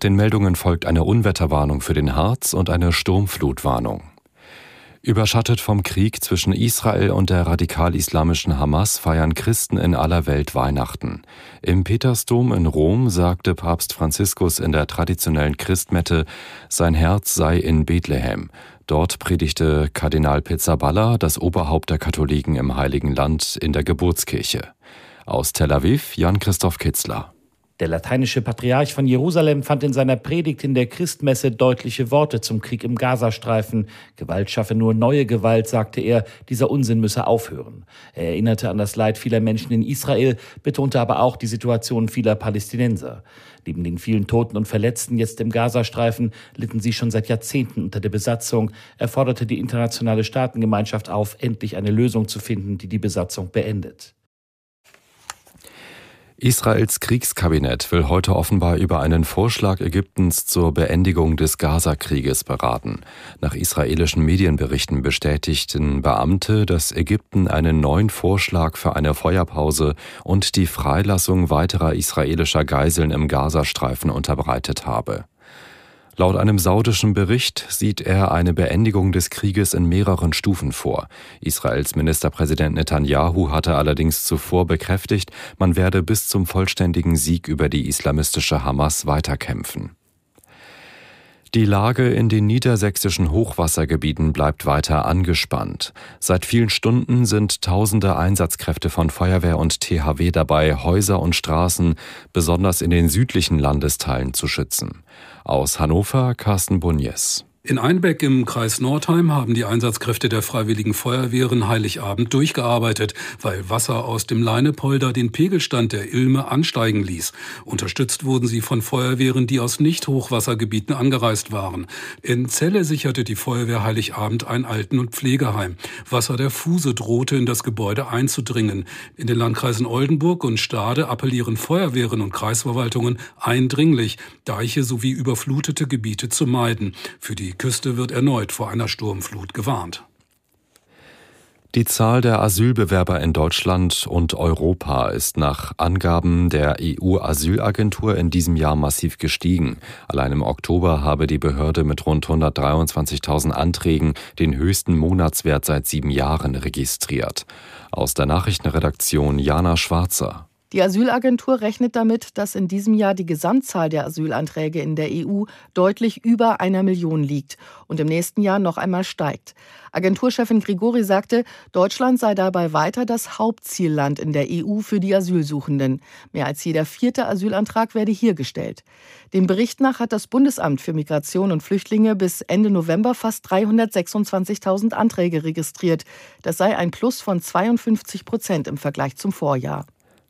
den Meldungen folgt eine Unwetterwarnung für den Harz und eine Sturmflutwarnung. Überschattet vom Krieg zwischen Israel und der radikal-islamischen Hamas feiern Christen in aller Welt Weihnachten. Im Petersdom in Rom sagte Papst Franziskus in der traditionellen Christmette, sein Herz sei in Bethlehem. Dort predigte Kardinal Pizzaballa, das Oberhaupt der Katholiken im Heiligen Land, in der Geburtskirche. Aus Tel Aviv Jan Christoph Kitzler. Der lateinische Patriarch von Jerusalem fand in seiner Predigt in der Christmesse deutliche Worte zum Krieg im Gazastreifen. Gewalt schaffe nur neue Gewalt, sagte er, dieser Unsinn müsse aufhören. Er erinnerte an das Leid vieler Menschen in Israel, betonte aber auch die Situation vieler Palästinenser. Neben den vielen Toten und Verletzten jetzt im Gazastreifen litten sie schon seit Jahrzehnten unter der Besatzung. Er forderte die internationale Staatengemeinschaft auf, endlich eine Lösung zu finden, die die Besatzung beendet. Israels Kriegskabinett will heute offenbar über einen Vorschlag Ägyptens zur Beendigung des Gaza-Krieges beraten. Nach israelischen Medienberichten bestätigten Beamte, dass Ägypten einen neuen Vorschlag für eine Feuerpause und die Freilassung weiterer israelischer Geiseln im Gazastreifen unterbreitet habe. Laut einem saudischen Bericht sieht er eine Beendigung des Krieges in mehreren Stufen vor. Israels Ministerpräsident Netanyahu hatte allerdings zuvor bekräftigt, man werde bis zum vollständigen Sieg über die islamistische Hamas weiterkämpfen. Die Lage in den niedersächsischen Hochwassergebieten bleibt weiter angespannt. Seit vielen Stunden sind tausende Einsatzkräfte von Feuerwehr und THW dabei, Häuser und Straßen, besonders in den südlichen Landesteilen, zu schützen. Aus Hannover Carsten Bunjes. In Einbeck im Kreis Nordheim haben die Einsatzkräfte der Freiwilligen Feuerwehren Heiligabend durchgearbeitet, weil Wasser aus dem Leinepolder den Pegelstand der Ilme ansteigen ließ. Unterstützt wurden sie von Feuerwehren, die aus Nicht-Hochwassergebieten angereist waren. In Celle sicherte die Feuerwehr Heiligabend ein Alten- und Pflegeheim. Wasser der Fuse drohte in das Gebäude einzudringen. In den Landkreisen Oldenburg und Stade appellieren Feuerwehren und Kreisverwaltungen eindringlich, Deiche sowie überflutete Gebiete zu meiden. Für die die Küste wird erneut vor einer Sturmflut gewarnt. Die Zahl der Asylbewerber in Deutschland und Europa ist nach Angaben der EU-Asylagentur in diesem Jahr massiv gestiegen. Allein im Oktober habe die Behörde mit rund 123.000 Anträgen den höchsten Monatswert seit sieben Jahren registriert. Aus der Nachrichtenredaktion Jana Schwarzer. Die Asylagentur rechnet damit, dass in diesem Jahr die Gesamtzahl der Asylanträge in der EU deutlich über einer Million liegt und im nächsten Jahr noch einmal steigt. Agenturchefin Grigori sagte, Deutschland sei dabei weiter das Hauptzielland in der EU für die Asylsuchenden. Mehr als jeder vierte Asylantrag werde hier gestellt. Dem Bericht nach hat das Bundesamt für Migration und Flüchtlinge bis Ende November fast 326.000 Anträge registriert. Das sei ein Plus von 52 Prozent im Vergleich zum Vorjahr.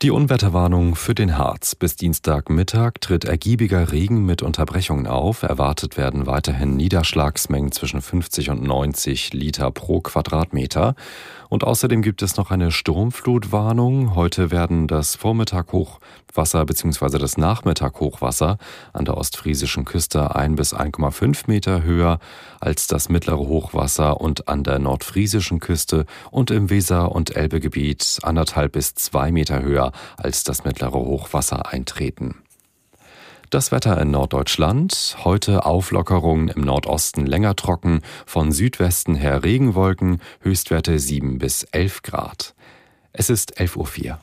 Die Unwetterwarnung für den Harz. Bis Dienstagmittag tritt ergiebiger Regen mit Unterbrechungen auf. Erwartet werden weiterhin Niederschlagsmengen zwischen 50 und 90 Liter pro Quadratmeter. Und außerdem gibt es noch eine Sturmflutwarnung. Heute werden das Vormittag Hochwasser bzw. das Nachmittag Hochwasser an der ostfriesischen Küste ein bis 1,5 Meter höher als das mittlere Hochwasser und an der nordfriesischen Küste und im Weser- und Elbegebiet anderthalb bis zwei Meter höher als das mittlere Hochwasser eintreten. Das Wetter in Norddeutschland. Heute Auflockerungen im Nordosten länger trocken, von Südwesten her Regenwolken, Höchstwerte 7 bis 11 Grad. Es ist 11.04 Uhr.